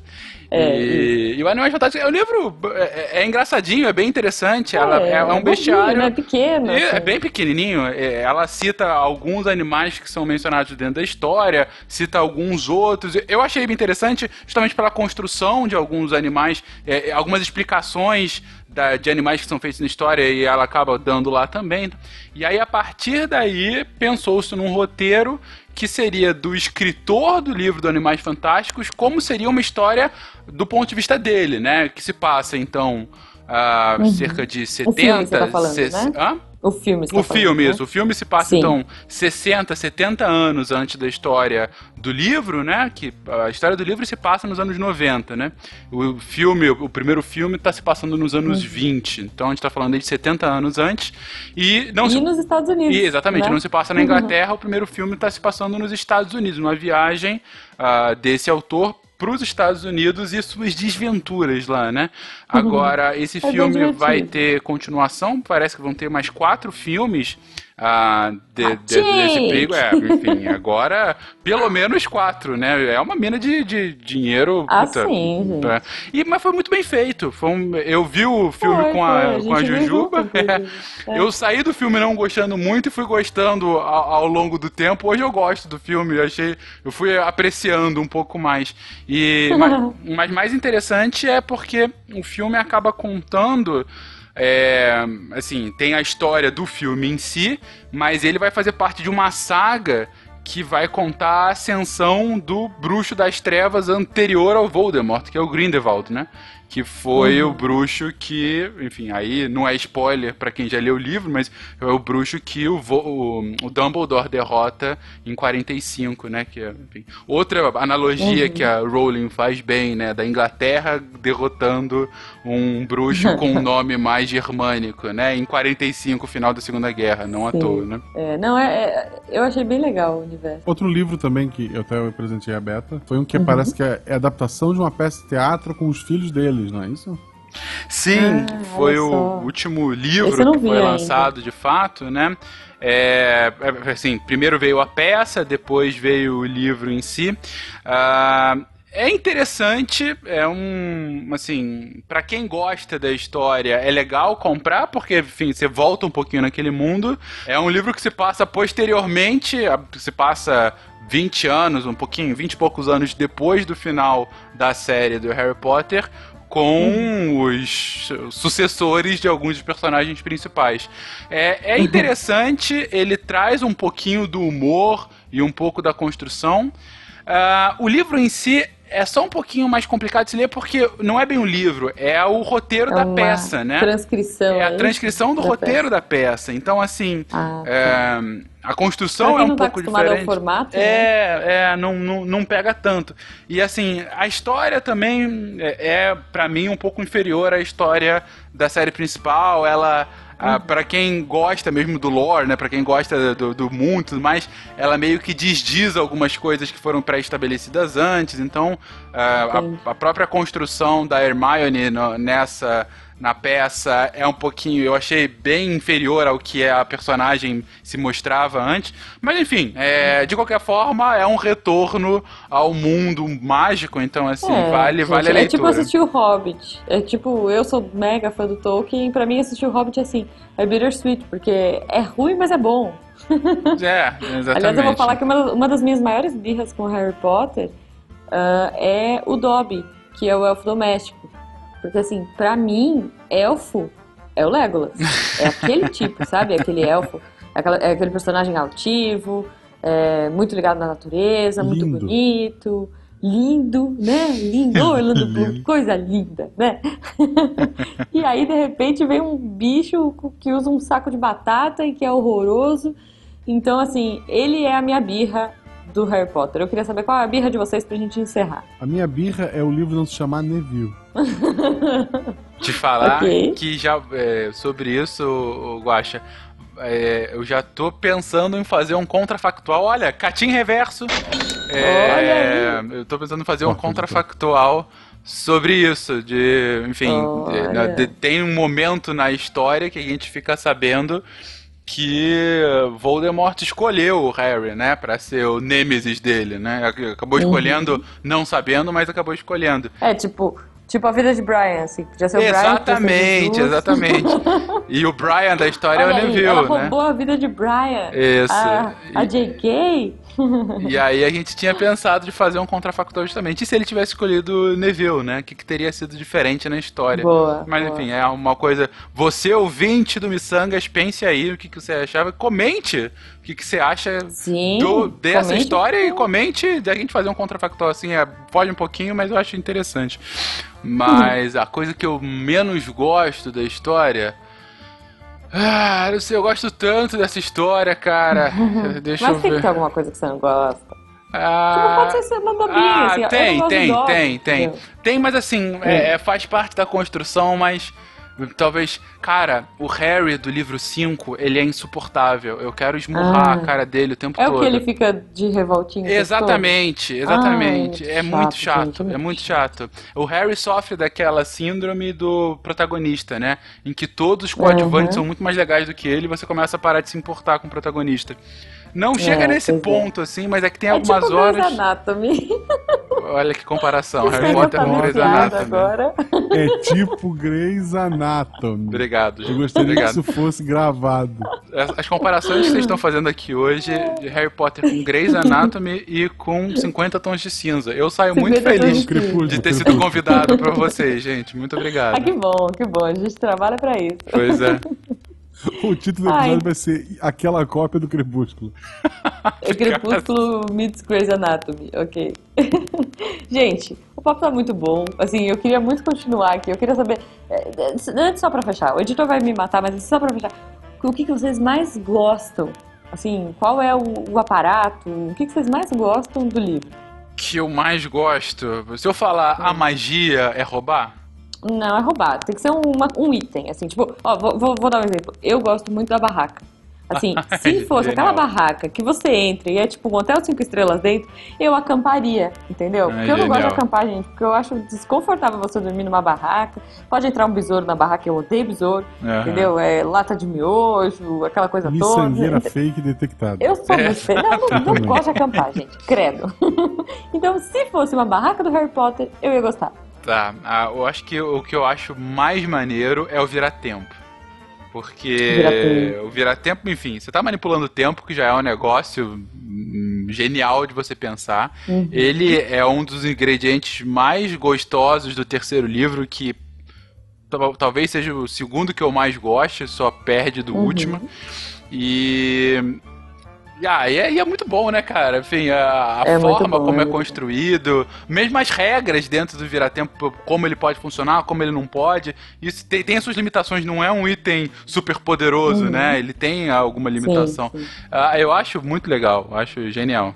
É, e, e o Animais Fantásticos. O livro é, é engraçadinho, é bem interessante. ela, é, é um bestiário. né? Pequeno. E assim. É bem pequenininho. é, Ela cita alguns animais que são mencionados dentro da história, cita alguns outros. Eu achei bem interessante, justamente pela construção de alguns animais, é, algumas explicações da- de animais que são feitos na história e ela acaba dando lá também. E aí, a partir daí, pensou-se num roteiro que seria do escritor do livro do Animais Fantásticos, como seria uma história do ponto de vista dele, né? Que se passa, então, ah, cerca de 70... Uhum. filme você tá falando, se- né? Hã? O filme, O tá falando, filme, né? isso. O filme se passa, Sim. então, 60, 70 anos antes da história do livro, né? Que a história do livro se passa nos anos 90, né? O filme, o primeiro filme está se passando nos anos Uhum. 20. Então a gente está falando aí de 70 anos antes. E não se E nos Estados Unidos. e, exatamente, né? não se passa na Inglaterra, o primeiro filme está se passando nos Estados Unidos, uma viagem ah, desse autor para os Estados Unidos e suas desventuras lá, né? Agora, esse É filme vai ter continuação, parece que vão ter mais quatro filmes ah, de- de- Achei! desse perigo. É, enfim, agora pelo menos quatro, né? É uma mina de, de dinheiro. Ah, puta, sim, pra- E, mas foi muito bem feito. Foi um- eu vi o filme Foi, com a, foi, a com a Jujuba. É. Eu saí do filme não gostando muito e fui gostando ao, ao longo do tempo. Hoje eu gosto do filme, eu achei, eu fui apreciando um pouco mais. E mas, mas mais interessante é porque o filme acaba contando é, assim, tem a história do filme em si, mas ele vai fazer parte de uma saga que vai contar a ascensão do bruxo das trevas anterior ao Voldemort, que é o Grindelwald, né? Que foi uhum. o bruxo que, enfim, aí não é spoiler para quem já leu o livro, mas é o bruxo que o, o, o Dumbledore derrota em 45, né? Que é, enfim, outra analogia uhum. que a Rowling faz bem, né? Da Inglaterra derrotando um bruxo com um nome mais germânico, né? Em 45, final da Segunda Guerra, não Sim. à toa, né? É, não, é, é, eu achei bem legal o universo. Outro livro também que eu até apresentei a Beta foi um que uhum. parece que é, é adaptação de uma peça de teatro com os filhos deles, não é isso? Sim, ah, foi o último livro que foi ainda. lançado de fato, né? É, é, assim, primeiro veio a peça, depois veio o livro em si. Uh, é interessante, é um, assim, para quem gosta da história, é legal comprar, porque, enfim, você volta um pouquinho naquele mundo. É um livro que se passa posteriormente, se passa 20 anos, um pouquinho, 20 e poucos anos depois do final da série do Harry Potter, com os sucessores de alguns dos personagens principais. É, é interessante, ele traz um pouquinho do humor e um pouco da construção. Uh, o livro em si é só um pouquinho mais complicado de se ler porque não é bem um livro, é o roteiro é da peça, né? Transcrição. É a é transcrição do da roteiro peça. da peça. Então, assim, ah, tá. é, a construção é um tá pouco diferente. Ao formato, é, né? é, não, não, não pega tanto. E assim, a história também é, é para mim um pouco inferior à história da série principal. Ela ah, para quem gosta mesmo do lore, né, para quem gosta do, do mundo e tudo mais, ela meio que desdiz algumas coisas que foram pré-estabelecidas antes. Então, ah, a, a, própria construção da Hermione no, nessa na peça é um pouquinho, eu achei bem inferior ao que a personagem se mostrava antes. Mas enfim, é, de qualquer forma, é um retorno ao mundo mágico, então assim, é, vale, gente, vale a leitura. É tipo assistir o Hobbit. É tipo, eu sou mega fã do Tolkien, pra mim assistir o Hobbit é assim, é bittersweet, porque é ruim, mas é bom. É, exatamente. Aliás, eu vou falar que uma, uma das minhas maiores birras com Harry Potter uh, é o Dobby, que é o elfo doméstico. Porque, assim, pra mim, elfo é o Legolas. É aquele tipo, sabe? Aquele elfo. É, aquela, é aquele personagem altivo, é, muito ligado na natureza, lindo. muito bonito, lindo, né? Lindo, Orlando Bloom, coisa linda, né? e aí, de repente, vem um bicho que usa um saco de batata e que é horroroso. Então, assim, ele é a minha birra do Harry Potter. Eu queria saber qual é a birra de vocês pra gente encerrar. A minha birra é o livro não se chamar Neville. Te falar okay. que já é, sobre isso, Guaxa, é, eu já tô pensando em fazer um contrafactual. Olha, Catim Reverso. É, eu tô pensando em fazer um contrafactual sobre isso. De, enfim, de, de, tem um momento na história que a gente fica sabendo que Voldemort escolheu o Harry, né, para ser o nêmesis dele, né? Acabou uhum. escolhendo, uhum. não sabendo, mas acabou escolhendo. É, tipo, Tipo a vida de Brian, assim. Podia ser o exatamente, Brian. Exatamente, E o Brian da história Olha é o Neville, ela né? roubou a vida de Brian. Isso. A, a J.K. e aí a gente tinha pensado de fazer um contrafactual justamente. E se ele tivesse escolhido Neville, né? O que, que teria sido diferente na história? Boa, Mas boa. enfim, é uma coisa. Você, ouvinte do Missangas, pense aí o que, que você achava. Comente o que, que você acha Sim, do, dessa história e comente a gente fazer um contrafactual assim. É, pode um pouquinho, mas eu acho interessante. Mas a coisa que eu menos gosto da história. Ah, não sei, eu gosto tanto dessa história, cara. Deixa Mas eu tem ver. que ter alguma coisa que você não gosta. Ah, tipo, pode ser uma bobinha, ah, assim. Tem, tem, tem, tem. Tem, mas assim, é, faz parte da construção, mas Talvez, cara, o Harry do livro 5, ele é insuportável. Eu quero esmurrar ah, a cara dele o tempo é todo. É o que ele fica de revoltinho. Exatamente, exatamente. é, muito chato, é muito chato. O Harry sofre daquela síndrome do protagonista, né? Em que todos os coadjuvantes uhum. são muito mais legais do que ele e você começa a parar de se importar com o protagonista. Não chega é, nesse é. ponto, é. assim, mas é que tem é algumas tipo horas. Grey's Anatomy. Olha que comparação. Harry Potter com Grey's Anatomy. Agora. É tipo Grey's Anatomy. Obrigado, gente. Eu gostaria Obrigado. que isso fosse gravado. As comparações que vocês estão fazendo aqui hoje de Harry Potter com Grey's Anatomy e com 50 tons de cinza. Eu saio muito feliz de, de ter sido convidado para vocês, gente. Muito obrigado. Ah, que bom, que bom. A gente trabalha para isso. Pois é. O título do episódio Ai. vai ser Aquela Cópia do Crepúsculo. É Crepúsculo meets Grey's Anatomy, ok. Gente, o papo tá muito bom. Assim, eu queria muito continuar aqui. Eu queria saber. é, é, Antes, só pra fechar, o editor vai me matar, mas só pra fechar. O que, que vocês mais gostam? Assim, qual é o, o aparato? O que, que vocês mais gostam do livro? que eu mais gosto. Se eu falar a magia é roubar? Não, é roubado. Tem que ser uma- um item, assim, tipo, ó, vou, vou- vou dar um exemplo. Eu gosto muito da barraca. Assim, se fosse aquela barraca que você entra e é tipo um hotel cinco estrelas dentro, eu acamparia, entendeu? Porque eu não gosto de acampar, gente, porque eu acho desconfortável você dormir numa barraca. Pode entrar um besouro na barraca, eu odeio besouro, Aham. entendeu? É lata de miojo, aquela coisa toda. Miçangueira fake detectada. Eu sou É. muito feia. Não, não, não gosto de acampar, gente. Credo. então, se fosse uma barraca do Harry Potter, eu ia gostar. Tá, ah, eu acho que o que eu acho mais maneiro é o virar-tempo. Porque Vira-tempo. o virar-tempo, enfim, você tá manipulando o tempo, que já é um negócio hum, genial de você pensar. Uhum. Ele é um dos ingredientes mais gostosos do terceiro livro, que tal- talvez seja o segundo que eu mais gosto, só perde do Uhum. último. E. e, Ah, e é, e é muito bom, né, cara? Enfim, a, a É forma bom, como é é construído, mesmo as regras dentro do Viratempo, como ele pode funcionar, como ele não pode. Isso tem, tem as suas limitações, não é um item super poderoso, Uhum. né? Ele tem alguma limitação. Sim, sim. Ah, eu acho muito legal, acho genial.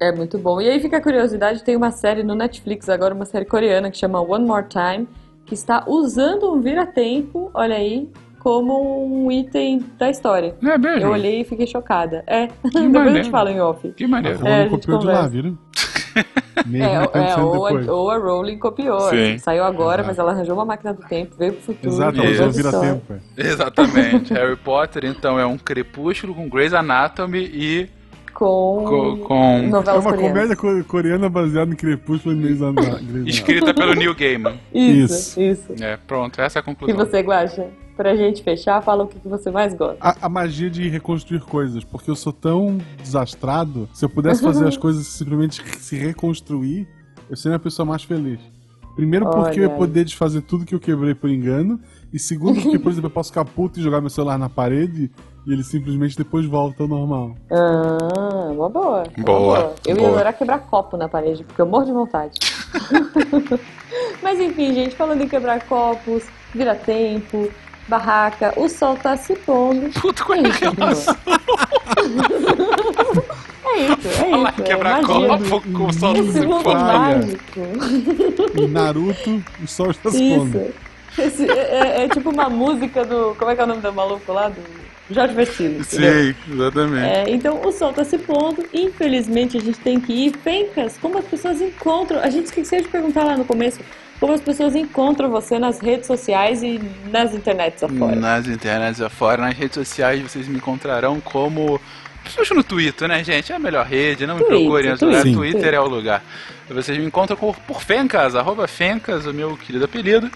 É muito bom. E aí fica a curiosidade, tem uma série no Netflix agora, uma série coreana que chama One More Time, que está usando um vira-tempo, olha aí, como um item da história. É mesmo? Eu olhei e fiquei chocada. É, depois eu maneiro. te falo em off. Que maneiro. A É, a Rowling gente copiou de lá, conversa. Mesmo É, é, ou, a, ou a Rowling copiou. Sim. assim, Saiu agora, Exato. mas ela arranjou uma máquina do tempo, veio pro futuro. Exato, ela Isso. vira tempo. é. Exatamente. Harry Potter, então, é um crepúsculo com Grey's Anatomy e Com, co- com É uma coreanas. comédia co- coreana baseada em Crepúsculo e Grey's Anatomy. escrita pelo Neil Gaiman. Isso, isso. É, pronto, essa é a E conclusão. você, Guaxa? Pra gente fechar, fala o que você mais gosta. A, a magia de reconstruir coisas, porque eu sou tão desastrado, se eu pudesse fazer as coisas simplesmente se reconstruir, eu seria a pessoa mais feliz. Primeiro porque eu ia Olha poder desfazer tudo que eu quebrei por engano, e segundo porque, por exemplo, eu posso ficar puto e jogar meu celular na parede e ele simplesmente depois volta ao normal. Ah, uma boa. uma Boa, Eu ia boa. adorar quebrar copo na parede, porque eu morro de vontade. Mas enfim, gente, falando em quebrar copos, vira tempo, barraca, o sol tá se pondo. Puta, qual é É a isso? É isso, é Falar isso. quebrar é copo com o sol Esse se mundo mágico. Em Naruto, o sol está se pondo. Isso. Esse- é, é- é tipo uma música do. Como é que é o nome do maluco lá? Do Jorge Vecino. Sim, exatamente. É, então o sol tá se pondo, infelizmente a gente tem que ir. Fencas, como as pessoas encontram. A gente esqueceu de perguntar lá no começo como as pessoas encontram você nas redes sociais e nas internets afora. Nas internets afora, nas redes sociais, vocês me encontrarão como. Principalmente no Twitter, né, gente? É a melhor rede, não me Twitter, procurem em outro Twitter. Sim. Twitter é o lugar. Vocês me encontram por, por Fencas, arroba Fencas, o meu querido apelido.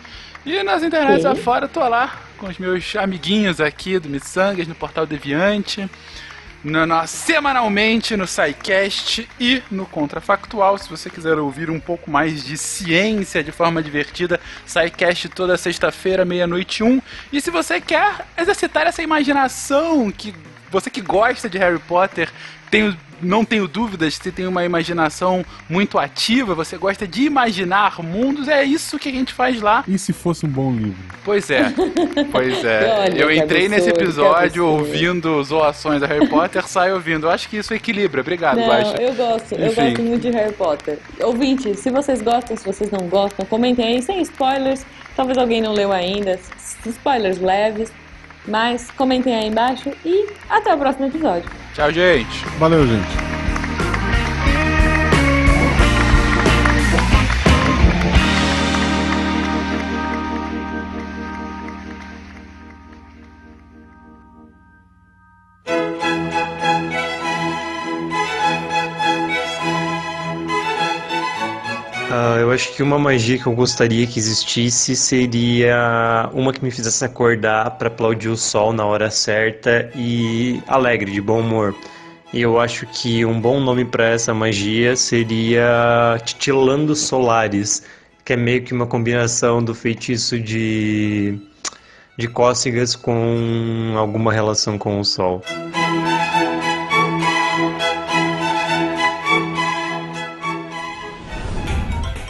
E nas internets Sim. afora, tô lá com os meus amiguinhos aqui do Missangas, no Portal Deviante. No, no- semanalmente no SciCast e no Contrafactual. Se você quiser ouvir um pouco mais de ciência de forma divertida, SciCast toda sexta-feira, meia-noite um. E se você quer exercitar essa imaginação, que você que gosta de Harry Potter, tenho, não tenho dúvidas, você tem uma imaginação muito ativa, você gosta de imaginar mundos, é isso que a gente faz lá. E se fosse um bom livro? Pois é, pois é. Olha, Eu entrei nesse absurdo, episódio ouvindo zoações a Harry Potter, saio ouvindo. Eu acho que isso equilibra. Obrigado, Não, Guaxa. eu gosto, eu Enfim. gosto muito de Harry Potter. Ouvinte, se vocês gostam, se vocês não gostam, comentem aí sem spoilers. Talvez alguém não leu ainda, spoilers leves. Mas comentem aí embaixo e até o próximo episódio. Tchau, gente. Valeu, gente. Acho que uma magia que eu gostaria que existisse seria uma que me fizesse acordar para aplaudir o sol na hora certa e alegre, de bom humor. E eu acho que um bom nome para essa magia seria Titilando Solares, que é meio que uma combinação do feitiço de de cócegas com alguma relação com o sol.